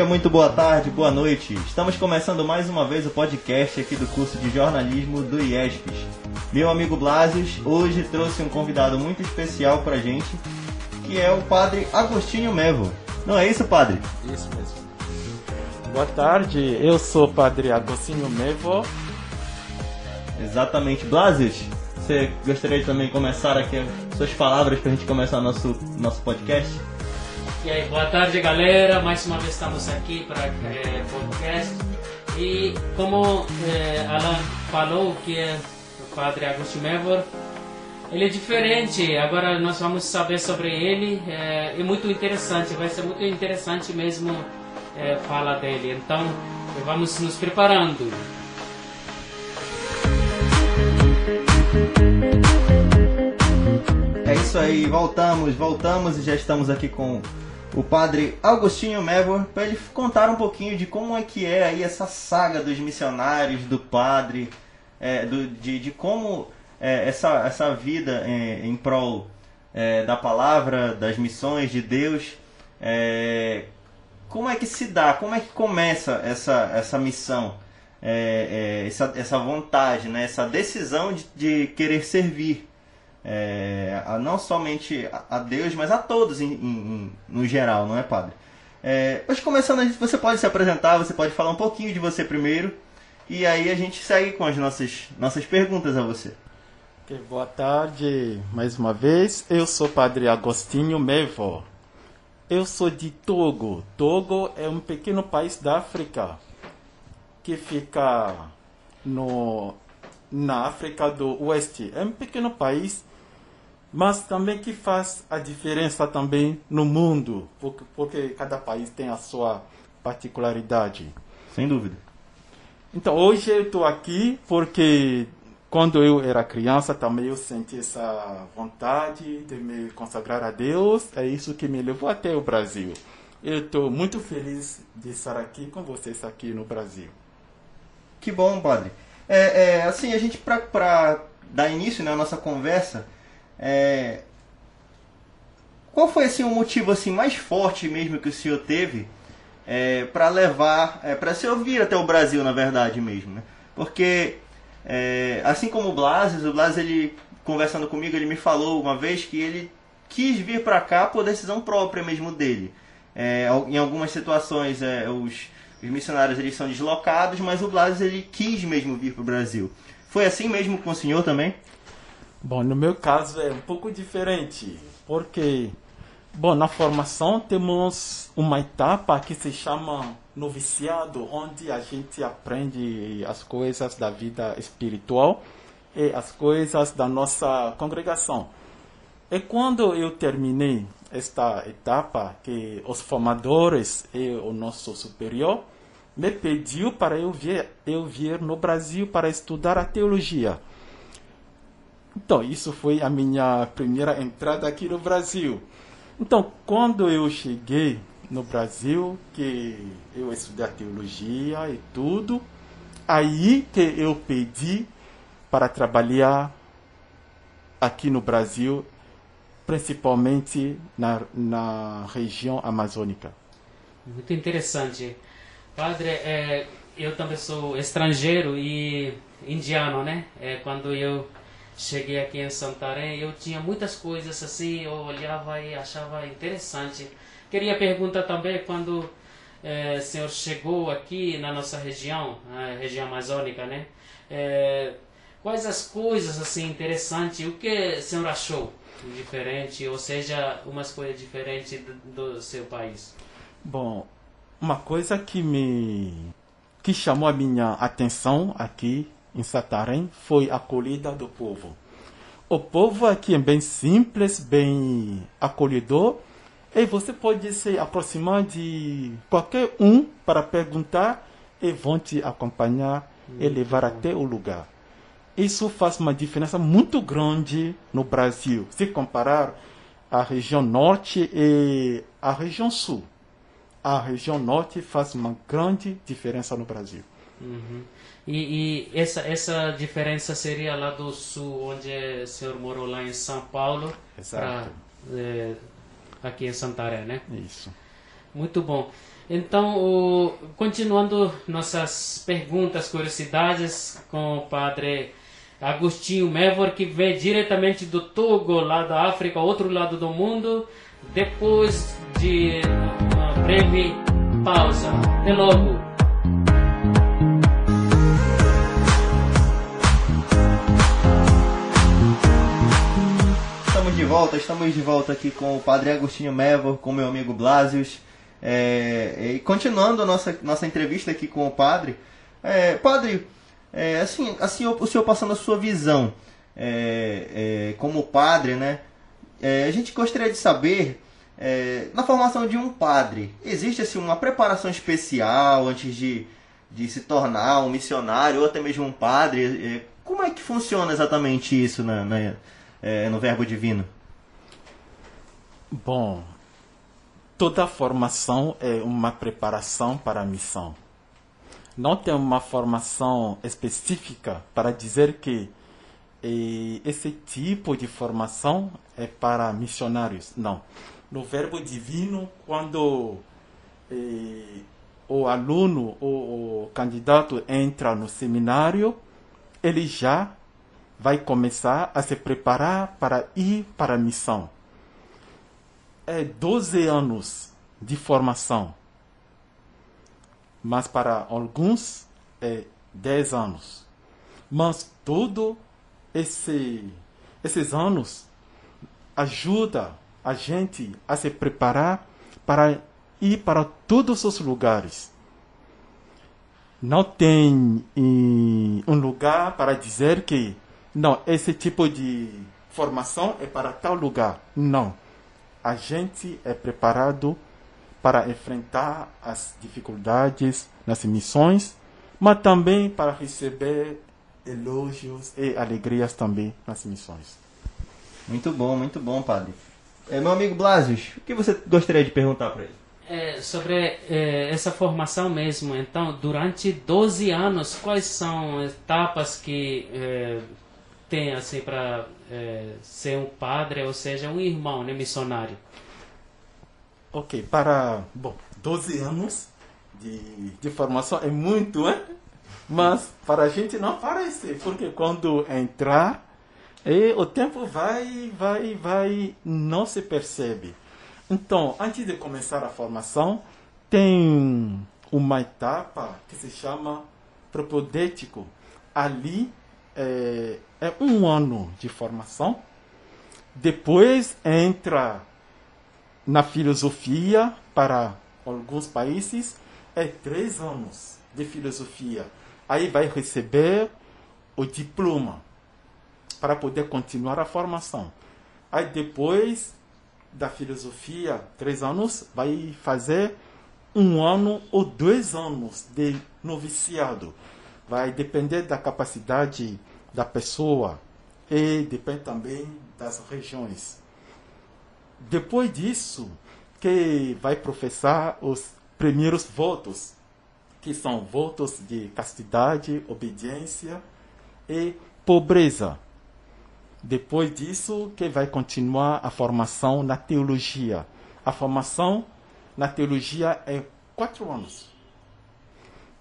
dia, muito boa tarde, boa noite. Estamos começando mais uma vez o podcast aqui do curso de jornalismo do IESPES. Meu amigo Blasius hoje trouxe um convidado muito especial pra gente, que é o padre Agostinho Mevo. Não é isso, padre? Isso mesmo. Boa tarde, eu sou o padre Agostinho Mevo. Exatamente. Blasius, você gostaria de também começar aqui suas palavras para a gente começar nosso, nosso podcast? E aí, boa tarde galera, mais uma vez estamos aqui para é, podcast. E como é, Alan falou, que é o padre Agostinho Mevor, ele é diferente, agora nós vamos saber sobre ele, é, é muito interessante, vai ser muito interessante mesmo é, falar dele. Então, vamos nos preparando. É isso aí, voltamos, voltamos e já estamos aqui com o padre Agostinho Mevor para ele contar um pouquinho de como é que é aí essa saga dos missionários, do padre, é, do, de, de como é, essa, essa vida é, em prol é, da palavra, das missões de Deus, é, como é que se dá, como é que começa essa, essa missão, é, essa, essa vontade, né, essa decisão de, de querer servir é, a, não somente a, Deus, mas a todos em, em, no geral, não é, Padre? É, mas começando, você pode se apresentar, você pode falar um pouquinho de você primeiro, e aí a gente segue com as nossas, nossas perguntas a você. Okay, boa tarde, mais uma vez. Eu sou Padre Agostinho Mevo. Eu sou de Togo. Togo é um pequeno país da África que fica no, na África do Oeste. É um pequeno país mas também que faz a diferença também no mundo, porque, porque cada país tem a sua particularidade. Sem dúvida. Então, hoje eu estou aqui porque quando eu era criança também eu senti essa vontade de me consagrar a Deus. É isso que me levou até o Brasil. Eu estou muito feliz de estar aqui com vocês aqui no Brasil. Que bom, padre. É, é assim, a gente, para dar início né, à nossa conversa, é... Qual foi assim, o motivo assim, mais forte mesmo que o senhor teve é, para levar, é, para se ouvir até o Brasil, na verdade mesmo? Né? Porque, é, assim como o Blas, o Blas, ele, conversando comigo, ele me falou uma vez que ele quis vir para cá por decisão própria mesmo dele. É, em algumas situações, é, os, os, missionários eles são deslocados, mas o Blas ele quis mesmo vir para o Brasil. Foi assim mesmo com o senhor também? Bom, no meu caso é um pouco diferente, porque, bom, na formação temos uma etapa que se chama noviciado, onde a gente aprende as coisas da vida espiritual e as coisas da nossa congregação. E quando eu terminei esta etapa, que os formadores e o nosso superior me pediu para eu vir, eu vir no Brasil para estudar a teologia. Então, isso foi a minha primeira entrada aqui no Brasil. Então, quando eu cheguei no Brasil, que eu estudei teologia e tudo, aí que eu pedi para trabalhar aqui no Brasil, principalmente na, na região amazônica. Muito interessante. Padre, é, eu também sou estrangeiro e indiano, né? É, quando eu cheguei aqui em Santarém, eu tinha muitas coisas assim, eu olhava e achava interessante. Queria perguntar também quando é, o senhor chegou aqui na nossa região, a região amazônica, né? É, quais as coisas assim interessantes, o que o senhor achou diferente, ou seja, umas coisas diferentes do, do seu país? Bom, uma coisa que me que chamou a minha atenção aqui em Satarém foi a acolhida do povo. O povo aqui é bem simples, bem acolhedor, e você pode se aproximar de qualquer um para perguntar e vão te acompanhar e levar até o lugar. Isso faz uma diferença muito grande no Brasil, se comparar a região norte e a região sul. A região norte faz uma grande diferença no Brasil. Uhum. E, e, essa, essa diferença seria lá do sul, onde o senhor morou lá em São Paulo, para é, aqui em Santarém, né? Isso. Muito bom. Então, o, continuando nossas perguntas, curiosidades com o padre Agostinho Mevor, que vem diretamente do Togo, lá da África, outro lado do mundo, depois de uma breve pausa. Até logo! Volta, estamos de volta aqui com o Padre Agostinho Mevor, com meu amigo Blasius. É, e continuando a nossa, nossa entrevista aqui com o padre, é, padre, é, assim, assim o senhor passando a sua visão é, é, como padre, né? É, a gente gostaria de saber, na formação de um padre, existe assim, uma preparação especial antes de, de se tornar um missionário ou até mesmo um padre? como é que funciona exatamente isso na, na no Verbo Divino? Bom, toda formação é uma preparação para a missão. Não tem uma formação específica para dizer que eh, esse tipo de formação é para missionários. Não. No Verbo Divino, quando eh, o aluno ou o candidato entra no seminário, ele já vai começar a se preparar para ir para a missão é 12 anos de formação, mas para alguns é 10 anos. Mas todo esse, esses anos ajuda a gente a se preparar para ir para todos os lugares. Não tem um lugar para dizer que não, esse tipo de formação é para tal lugar. Não a gente é preparado para enfrentar as dificuldades nas missões, mas também para receber elogios e alegrias também nas missões. Muito bom, muito bom, padre. É, meu amigo Blasius, o que você gostaria de perguntar para ele? É, sobre é, essa formação mesmo, então, durante 12 anos, quais são etapas que é, tem assim para é, ser um padre, ou seja, um irmão, né, missionário? Ok, para bom, 12 anos de, de formação é muito, né? Mas para a gente não parece, porque quando entrar, e o tempo vai, vai, vai, não se percebe. Então, antes de começar a formação, tem uma etapa que se chama propodético. Ali é, é um ano de formação. Depois entra na filosofia para alguns países é três anos de filosofia. Aí vai receber o diploma para poder continuar a formação. Aí depois da filosofia, três anos, vai fazer um ano ou dois anos de noviciado. Vai depender da capacidade da pessoa e depende também das regiões. Depois disso, que vai professar os primeiros votos, que são votos de castidade, obediência e pobreza. Depois disso, que vai continuar a formação na teologia. A formação na teologia é quatro anos.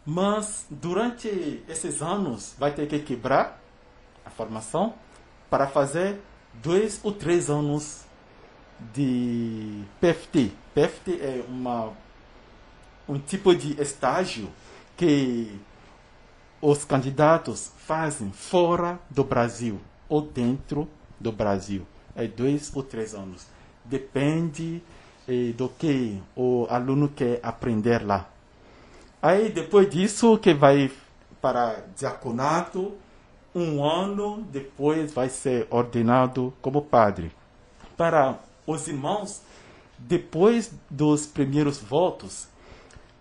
Mas durante esses anos vai ter que quebrar a formação para fazer dois ou três anos de PFT. PFT é uma, um tipo de estágio que os candidatos fazem fora do Brasil ou dentro do Brasil. É dois ou três anos. Depende eh, do que o aluno quer aprender lá. Aí depois disso que vai para diaconato, um ano depois vai ser ordenado como padre. Para os irmãos, depois dos primeiros votos,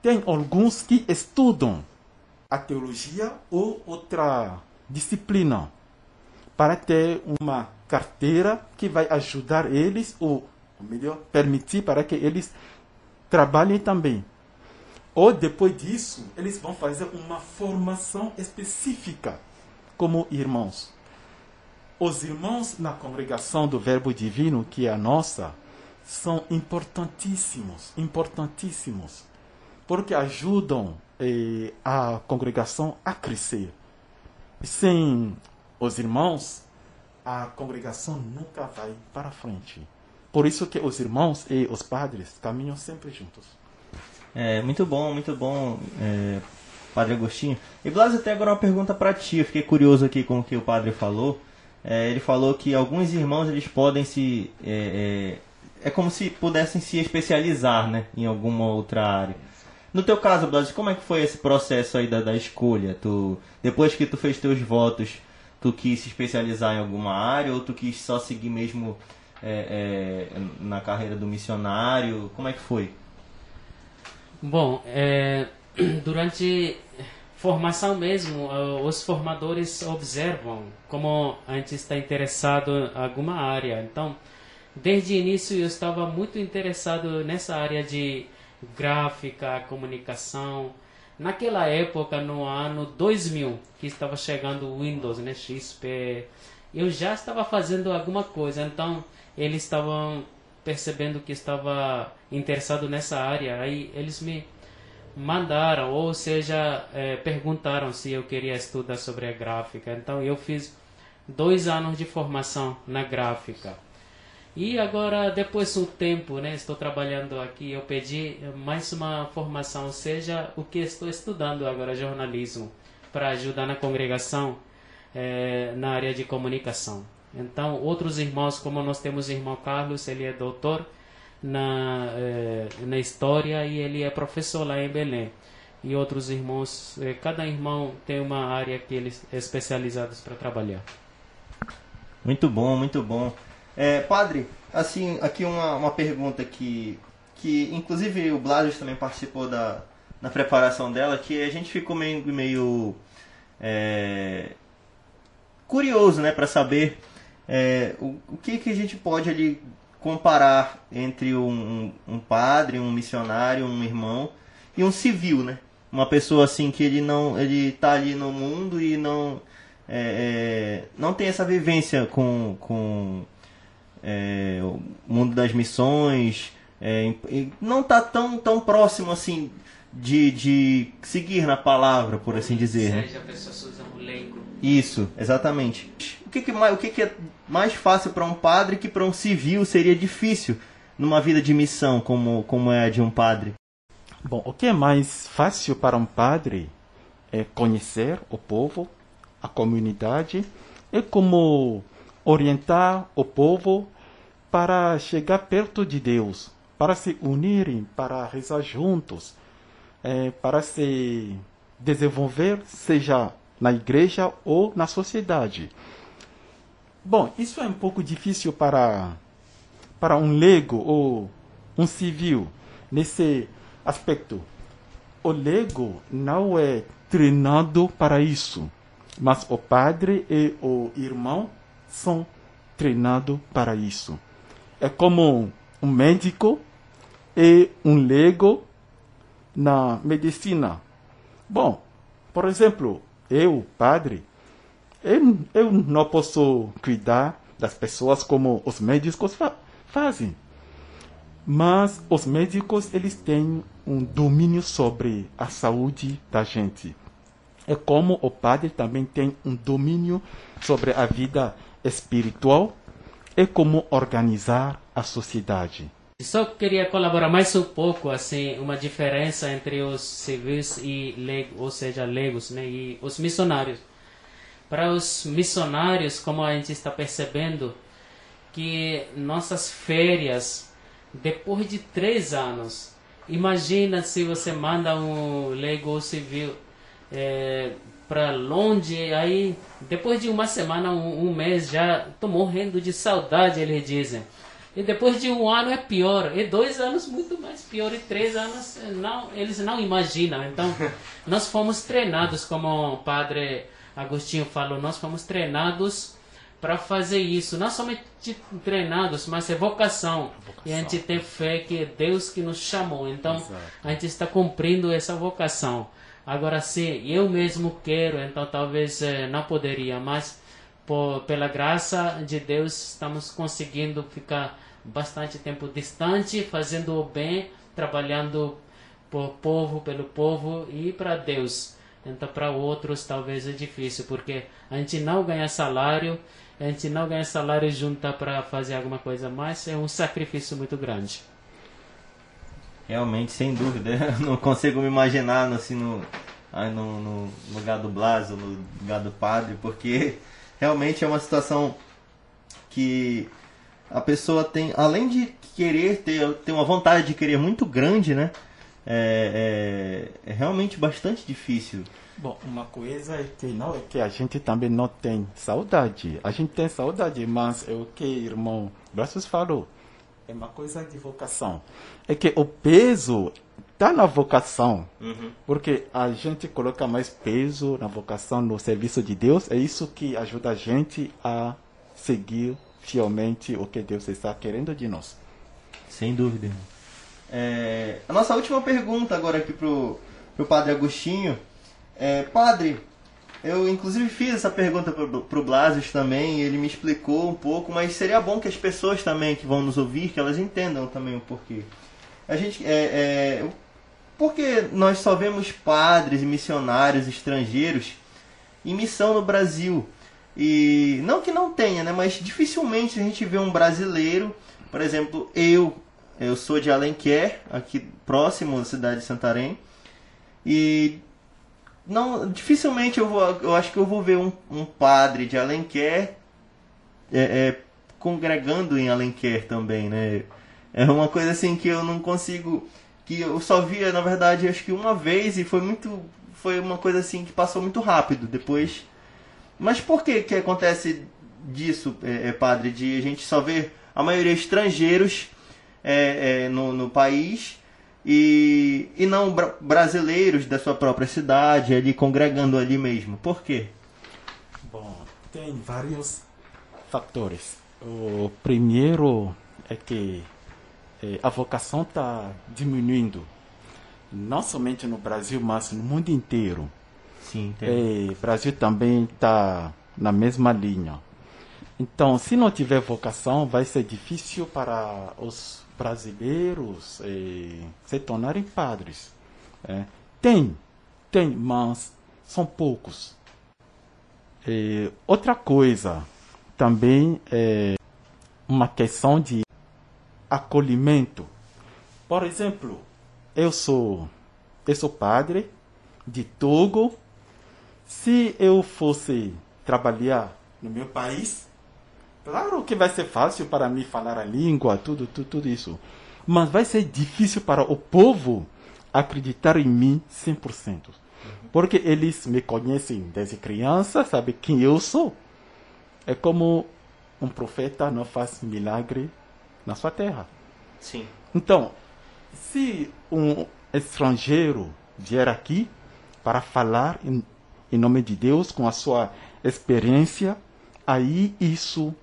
tem alguns que estudam a teologia ou outra disciplina para ter uma carteira que vai ajudar eles, ou melhor, permitir para que eles trabalhem também. Ou depois disso, eles vão fazer uma formação específica como irmãos. Os irmãos na congregação do Verbo Divino, que é a nossa, são importantíssimos, importantíssimos. porque ajudam eh, a congregação a crescer. Sem os irmãos, a congregação nunca vai para frente. Por isso que os irmãos e os padres caminham sempre juntos. É, muito bom, muito bom, é, Padre Agostinho. E Blas, até agora uma pergunta para ti. Eu fiquei curioso aqui com o que o padre falou. É, ele falou que alguns irmãos eles podem se é, é, é, como se pudessem se especializar, né, em alguma outra área. No teu caso, Blas, como é que foi esse processo aí da, da escolha? Tu depois que tu fez teus votos, tu quis se especializar em alguma área ou tu quis só seguir mesmo é, é, na carreira do missionário? Como é que foi? Bom, é, durante formação mesmo, os formadores observam como a gente está interessado em alguma área. Então, desde o início eu estava muito interessado nessa área de gráfica, comunicação. Naquela época, no ano 2000, que estava chegando o Windows, né, XP, eu já estava fazendo alguma coisa. Então, eles estavam percebendo que estava interessado nessa área. Aí eles me mandaram, ou seja, é, perguntaram se eu queria estudar sobre a gráfica. Então eu fiz dois anos de formação na gráfica. E agora, depois do tempo, né, estou trabalhando aqui, eu pedi mais uma formação, ou seja, o que estou estudando agora, jornalismo, para ajudar na congregação é, na área de comunicação. Então, outros irmãos, como nós temos o irmão Carlos, ele é doutor, na, eh, na história e ele é professor lá em Belém. E outros irmãos, eh, cada irmão tem uma área que eles é especializados para trabalhar. Muito bom, muito bom. É, padre, assim, aqui uma, uma pergunta que, que inclusive o Blasius também participou da, na preparação dela, que a gente ficou meio, meio é, curioso, né, para saber é, o, o que, que a gente pode ali comparar entre um, um, padre, um missionário, um irmão e um civil, né? Uma pessoa assim que ele não, ele tá ali no mundo e não, é, é, não tem essa vivência com, com é, o mundo das missões, é, não tá tão, tão próximo assim de, de seguir na palavra, por assim dizer. Né? Seja, né? a pessoa. Isso, exatamente. O que, que, o que, que é mais fácil para um padre que para um civil seria difícil numa vida de missão como, como é a de um padre? Bom, o que é mais fácil para um padre é conhecer o povo, a comunidade, e como orientar o povo para chegar perto de Deus, para se unirem, para rezar juntos, é, para se desenvolver, seja na igreja ou na sociedade. Bom, isso é um pouco difícil para, para um leigo ou um civil nesse aspecto. O leigo não é treinado para isso, mas o padre e o irmão são treinados para isso. É como um médico e um leigo na medicina. Bom, por exemplo, eu, padre, eu, eu não posso cuidar das pessoas como os médicos fa fazem. Mas os médicos eles têm um domínio sobre a saúde da gente. É como o padre também tem um domínio sobre a vida espiritual e como organizar a sociedade. Só queria colaborar mais um pouco, assim, uma diferença entre os civis e leigos, ou seja, leigos, né, e os missionários. Para os missionários, como a gente está percebendo, que nossas férias, depois de três anos, imagina se você manda um leigo civil é, para longe, aí depois de uma semana, um, um mês, já estou morrendo de saudade, eles dizem. E depois de um ano é pior. E dois anos muito mais pior. E três anos não, eles não imaginam. Então, nós fomos treinados, como o padre Agostinho falou, nós fomos treinados para fazer isso. Não somente treinados, mas é vocação. vocação. E a gente tem fé que é Deus que nos chamou. Então, Exato. a gente está cumprindo essa vocação. Agora, se eu mesmo quero, então talvez eh, não poderia, mas por, pela graça de Deus estamos conseguindo ficar bastante tempo distante, fazendo o bem, trabalhando por povo, pelo povo e para Deus. Então, para outros, talvez é difícil, porque a gente não ganha salário, a gente não ganha salário junto para fazer alguma coisa mais, é um sacrifício muito grande. Realmente, sem dúvida. Eu não consigo me imaginar assim, no, no, no lugar do Blas, no lugar do padre, porque realmente é uma situação que a pessoa tem, além de querer ter, ter uma vontade de querer muito grande, né? É, é, é, realmente bastante difícil. Bom, uma coisa é que não é que a gente também não tem saudade. A gente tem saudade, mas é o que irmão Braços falou. É uma coisa de vocação. É que o peso está na vocação. Uhum. Porque a gente coloca mais peso na vocação, no serviço de Deus. É isso que ajuda a gente a seguir fielmente o que Deus está querendo de nós. Sem dúvida. É, a nossa última pergunta agora aqui pro, pro Padre Agostinho. É, padre, eu inclusive fiz essa pergunta pro, pro Blasius também, ele me explicou um pouco, mas seria bom que as pessoas também que vão nos ouvir, que elas entendam também o porquê. A gente, é, é, porque nós só vemos padres e missionários estrangeiros em missão no Brasil. E não que não tenha, né, mas dificilmente a gente vê um brasileiro, por exemplo, eu eu sou de Alenquer, aqui próximo da cidade de Santarém. E não, dificilmente eu vou, eu acho que eu vou ver um, um padre de Alenquer é, é, congregando em Alenquer também, né? É uma coisa assim que eu não consigo, que eu só via na verdade acho que uma vez e foi muito, foi uma coisa assim que passou muito rápido. Depois, mas por que que acontece disso, é, é padre, de a gente só ver a maioria estrangeiros é, é, no, no país e, e não bra brasileiros da sua própria cidade, ali congregando ali mesmo. Por quê? Bom, tem vários fatores. O primeiro é que é, a vocação está diminuindo, não somente no Brasil, mas no mundo inteiro. Sim, o é, Brasil também está na mesma linha. Então, se não tiver vocação, vai ser difícil para os brasileiros eh, se tornarem padres. É. Tem, tem, mas são poucos. E outra coisa também é uma questão de acolhimento. Por exemplo, eu sou eu sou padre de Togo. Se eu fosse trabalhar no meu país, Claro que vai ser fácil para mim falar a língua, tudo, tudo, tudo isso. Mas vai ser difícil para o povo acreditar em mim 100%. Porque eles me conhecem desde criança, sabem quem eu sou. É como um profeta não faz milagre na sua terra. Sim. Então, se um estrangeiro vier aqui para falar em, em nome de Deus com a sua experiência, aí isso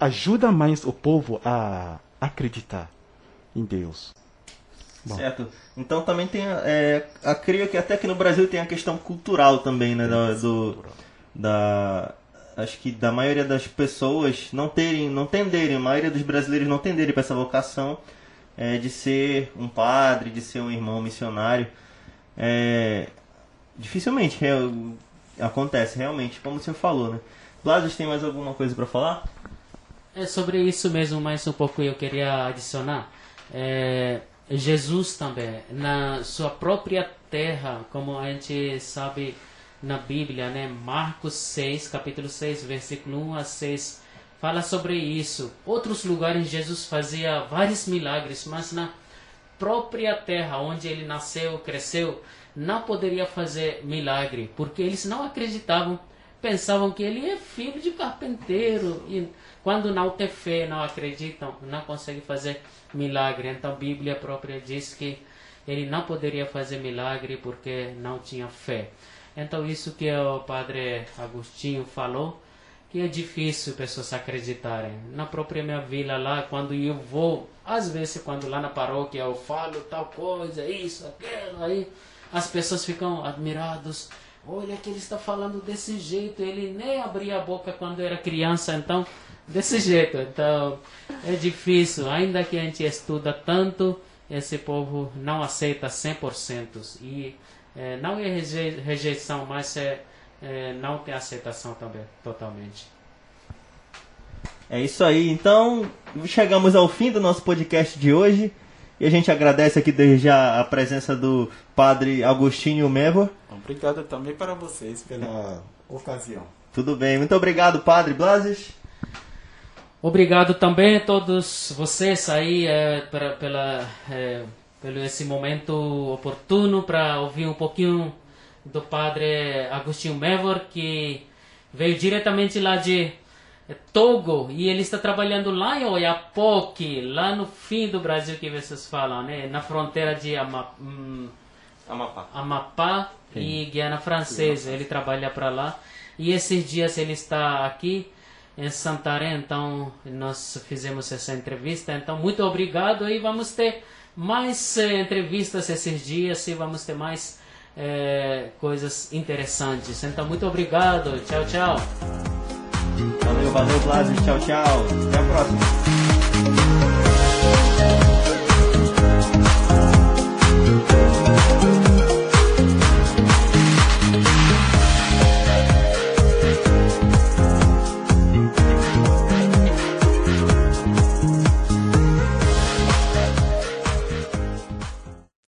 ajuda mais o povo a acreditar em Deus. Bom. Certo. Então também tem, é, a, que até aqui no Brasil tem a questão cultural também, né, da, do, da, acho que da maioria das pessoas não terem, não tenderem, a maioria dos brasileiros não tenderem para essa vocação é, de ser um padre, de ser um irmão missionário. É, dificilmente acontece realmente, como você falou, né? Blasio, tem mais alguma coisa para falar? É sobre isso mesmo, mais um pouco eu queria adicionar. É, Jesus também, na sua própria terra, como a gente sabe na Bíblia, né? Marcos 6, capítulo 6, versículo 1 a 6, fala sobre isso. Outros lugares Jesus fazia vários milagres, mas na própria terra onde ele nasceu, cresceu, não poderia fazer milagre, porque eles não acreditavam, pensavam que ele é filho de carpinteiro e quando não tem fé, não acreditam, não conseguem fazer milagre. Então a Bíblia própria diz que ele não poderia fazer milagre porque não tinha fé. Então isso que o padre Agostinho falou, que é difícil pessoas acreditarem. Na própria minha vila lá, quando eu vou, às vezes quando lá na paróquia eu falo tal coisa, isso, aquilo, aí as pessoas ficam admirados. Olha que ele está falando desse jeito, ele nem abria a boca quando era criança, então desse jeito. Então é difícil, ainda que a gente estuda tanto, esse povo não aceita 100%. E é, não é rejeição, mas é, é, não tem aceitação também, totalmente. É isso aí. Então, chegamos ao fim do nosso podcast de hoje. E a gente agradece aqui desde já a presença do padre Agostinho Mevor. Obrigado também para vocês pela ocasião. Tudo bem. Muito obrigado, padre Blases. Obrigado também a todos vocês aí é, pra, pela, é, pelo esse momento oportuno para ouvir um pouquinho do padre Agostinho Mevor, que veio diretamente lá de Togo e ele está trabalhando lá em Oiapoque, lá no fim do Brasil que vocês falam, né? na fronteira de Ama, hum, Amapá, Amapá e Guiana Francesa. Ele trabalha para lá e esses dias ele está aqui em Santarém, então nós fizemos essa entrevista. Então, muito obrigado e vamos ter mais eh, entrevistas esses dias e vamos ter mais eh, coisas interessantes. Então, muito obrigado. Tchau, tchau. Valeu, valeu, Blasio. Tchau, tchau. Até a próxima.